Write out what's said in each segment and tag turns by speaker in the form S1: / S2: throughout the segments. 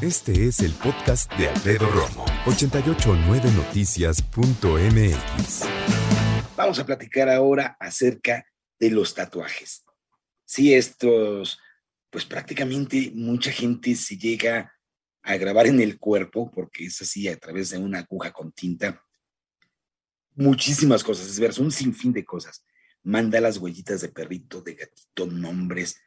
S1: Este es el podcast de Alfredo Romo. 889noticias.mx.
S2: Vamos a platicar ahora acerca de los tatuajes. Sí, estos pues prácticamente mucha gente se llega a grabar en el cuerpo, porque es así a través de una aguja con tinta, muchísimas cosas, es ver, un sinfín de cosas. Manda las huellitas de perrito, de gatito, nombres.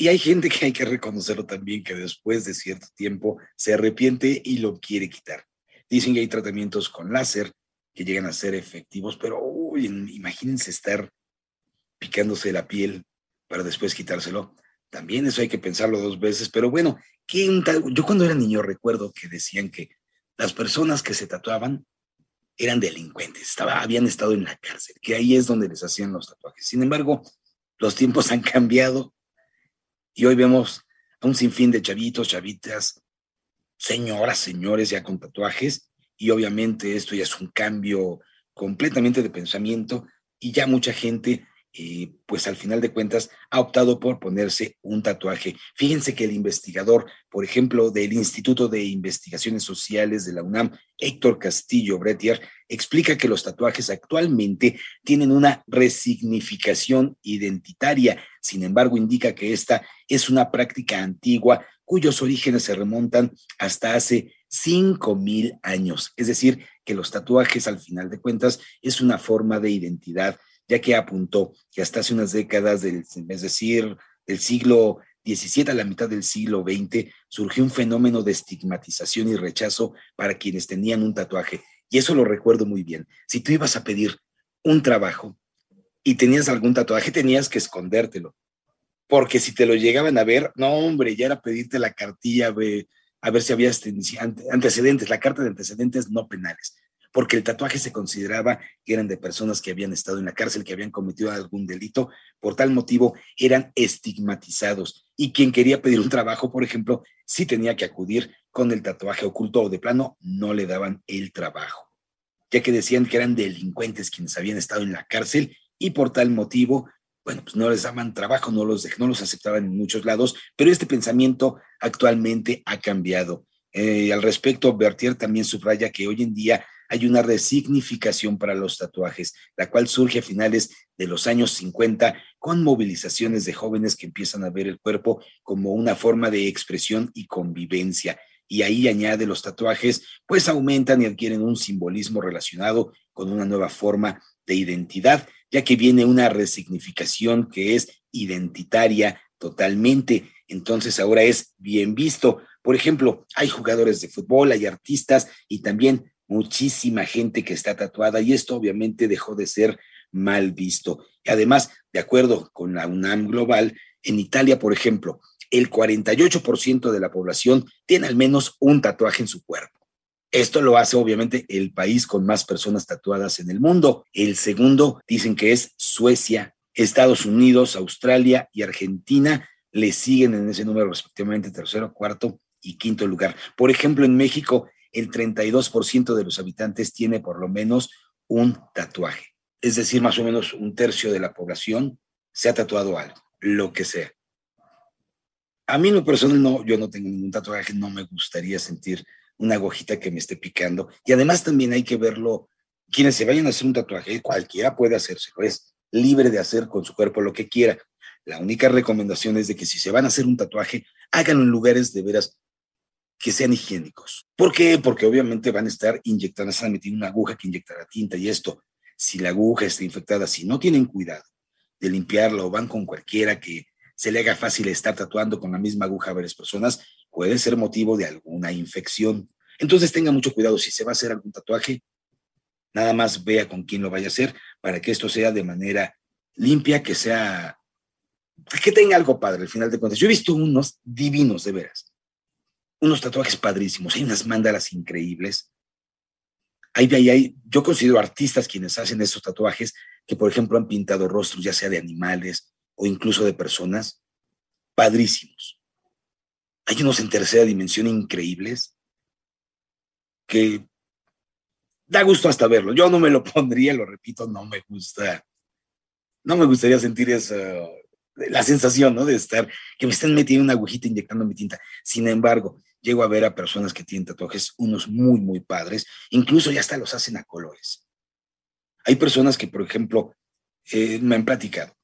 S2: Y hay gente que hay que reconocerlo también, que después de cierto tiempo se arrepiente y lo quiere quitar. Dicen que hay tratamientos con láser que llegan a ser efectivos, pero uy, imagínense estar picándose la piel para después quitárselo. También eso hay que pensarlo dos veces, pero bueno, yo cuando era niño recuerdo que decían que las personas que se tatuaban eran delincuentes, estaba, habían estado en la cárcel, que ahí es donde les hacían los tatuajes. Sin embargo, los tiempos han cambiado y hoy vemos a un sinfín de chavitos, chavitas, señoras, señores ya con tatuajes y obviamente esto ya es un cambio completamente de pensamiento y ya mucha gente y pues al final de cuentas ha optado por ponerse un tatuaje. Fíjense que el investigador, por ejemplo, del Instituto de Investigaciones Sociales de la UNAM, Héctor Castillo Bretier, explica que los tatuajes actualmente tienen una resignificación identitaria. Sin embargo, indica que esta es una práctica antigua cuyos orígenes se remontan hasta hace cinco mil años. Es decir, que los tatuajes, al final de cuentas, es una forma de identidad ya que apuntó que hasta hace unas décadas, del, es decir, del siglo XVII a la mitad del siglo XX, surgió un fenómeno de estigmatización y rechazo para quienes tenían un tatuaje. Y eso lo recuerdo muy bien. Si tú ibas a pedir un trabajo y tenías algún tatuaje, tenías que escondértelo. Porque si te lo llegaban a ver, no, hombre, ya era pedirte la cartilla, a ver si había antecedentes, la carta de antecedentes no penales porque el tatuaje se consideraba que eran de personas que habían estado en la cárcel, que habían cometido algún delito, por tal motivo eran estigmatizados. Y quien quería pedir un trabajo, por ejemplo, sí tenía que acudir con el tatuaje oculto o de plano no le daban el trabajo, ya que decían que eran delincuentes quienes habían estado en la cárcel y por tal motivo bueno, pues no les daban trabajo, no los, no los aceptaban en muchos lados, pero este pensamiento actualmente ha cambiado. Eh, al respecto, Bertier también subraya que hoy en día hay una resignificación para los tatuajes, la cual surge a finales de los años 50 con movilizaciones de jóvenes que empiezan a ver el cuerpo como una forma de expresión y convivencia. Y ahí añade los tatuajes, pues aumentan y adquieren un simbolismo relacionado con una nueva forma de identidad, ya que viene una resignificación que es identitaria totalmente. Entonces ahora es bien visto. Por ejemplo, hay jugadores de fútbol, hay artistas y también muchísima gente que está tatuada y esto obviamente dejó de ser mal visto. Y además, de acuerdo con la UNAM Global, en Italia, por ejemplo, el 48% de la población tiene al menos un tatuaje en su cuerpo. Esto lo hace obviamente el país con más personas tatuadas en el mundo. El segundo dicen que es Suecia, Estados Unidos, Australia y Argentina le siguen en ese número respectivamente tercero, cuarto y quinto lugar. Por ejemplo, en México el 32% de los habitantes tiene por lo menos un tatuaje. Es decir, más o menos un tercio de la población se ha tatuado algo, lo que sea. A mí, no personal, no, yo no tengo ningún tatuaje, no me gustaría sentir una agujita que me esté picando. Y además también hay que verlo, quienes se vayan a hacer un tatuaje, cualquiera puede hacérselo, es libre de hacer con su cuerpo lo que quiera. La única recomendación es de que si se van a hacer un tatuaje, háganlo en lugares de veras que sean higiénicos. ¿Por qué? Porque obviamente van a estar inyectando, a meter una aguja que inyectará tinta y esto, si la aguja está infectada, si no tienen cuidado de limpiarla o van con cualquiera que se le haga fácil estar tatuando con la misma aguja a varias personas, puede ser motivo de alguna infección. Entonces tenga mucho cuidado si se va a hacer algún tatuaje, nada más vea con quién lo vaya a hacer para que esto sea de manera limpia, que sea que tenga algo padre al final de cuentas. Yo he visto unos divinos, de veras. Unos tatuajes padrísimos. Hay unas mandalas increíbles. Hay, hay, hay, yo considero artistas quienes hacen estos tatuajes que, por ejemplo, han pintado rostros, ya sea de animales o incluso de personas, padrísimos. Hay unos en tercera dimensión increíbles que da gusto hasta verlo. Yo no me lo pondría, lo repito, no me gusta. No me gustaría sentir esa, la sensación, ¿no? De estar, que me estén metiendo una agujita inyectando mi tinta. Sin embargo, llego a ver a personas que tienen tatuajes, unos muy, muy padres, incluso ya hasta los hacen a colores. Hay personas que, por ejemplo, eh, me han platicado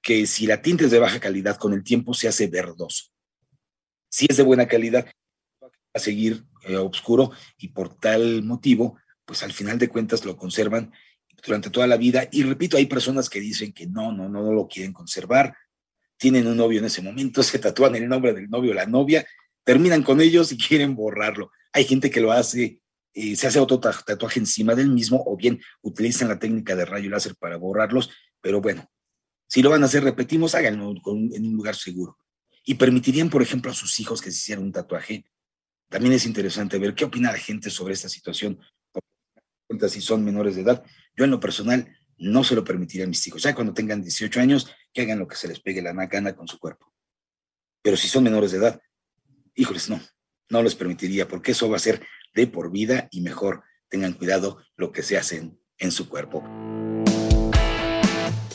S2: que si la tinta es de baja calidad, con el tiempo se hace verdoso. Si es de buena calidad, va a seguir eh, oscuro y por tal motivo pues al final de cuentas lo conservan durante toda la vida. Y repito, hay personas que dicen que no, no, no, no lo quieren conservar, tienen un novio en ese momento, se tatúan el nombre del novio o la novia, terminan con ellos y quieren borrarlo. Hay gente que lo hace, eh, se hace otro tatuaje encima del mismo o bien utilizan la técnica de rayo láser para borrarlos, pero bueno, si lo van a hacer, repetimos, háganlo en un lugar seguro. Y permitirían, por ejemplo, a sus hijos que se hicieran un tatuaje. También es interesante ver qué opina la gente sobre esta situación si son menores de edad. Yo en lo personal no se lo permitiría a mis hijos. Ya cuando tengan 18 años, que hagan lo que se les pegue la gana con su cuerpo. Pero si son menores de edad, híjoles, no, no les permitiría, porque eso va a ser de por vida y mejor tengan cuidado lo que se hacen en su cuerpo.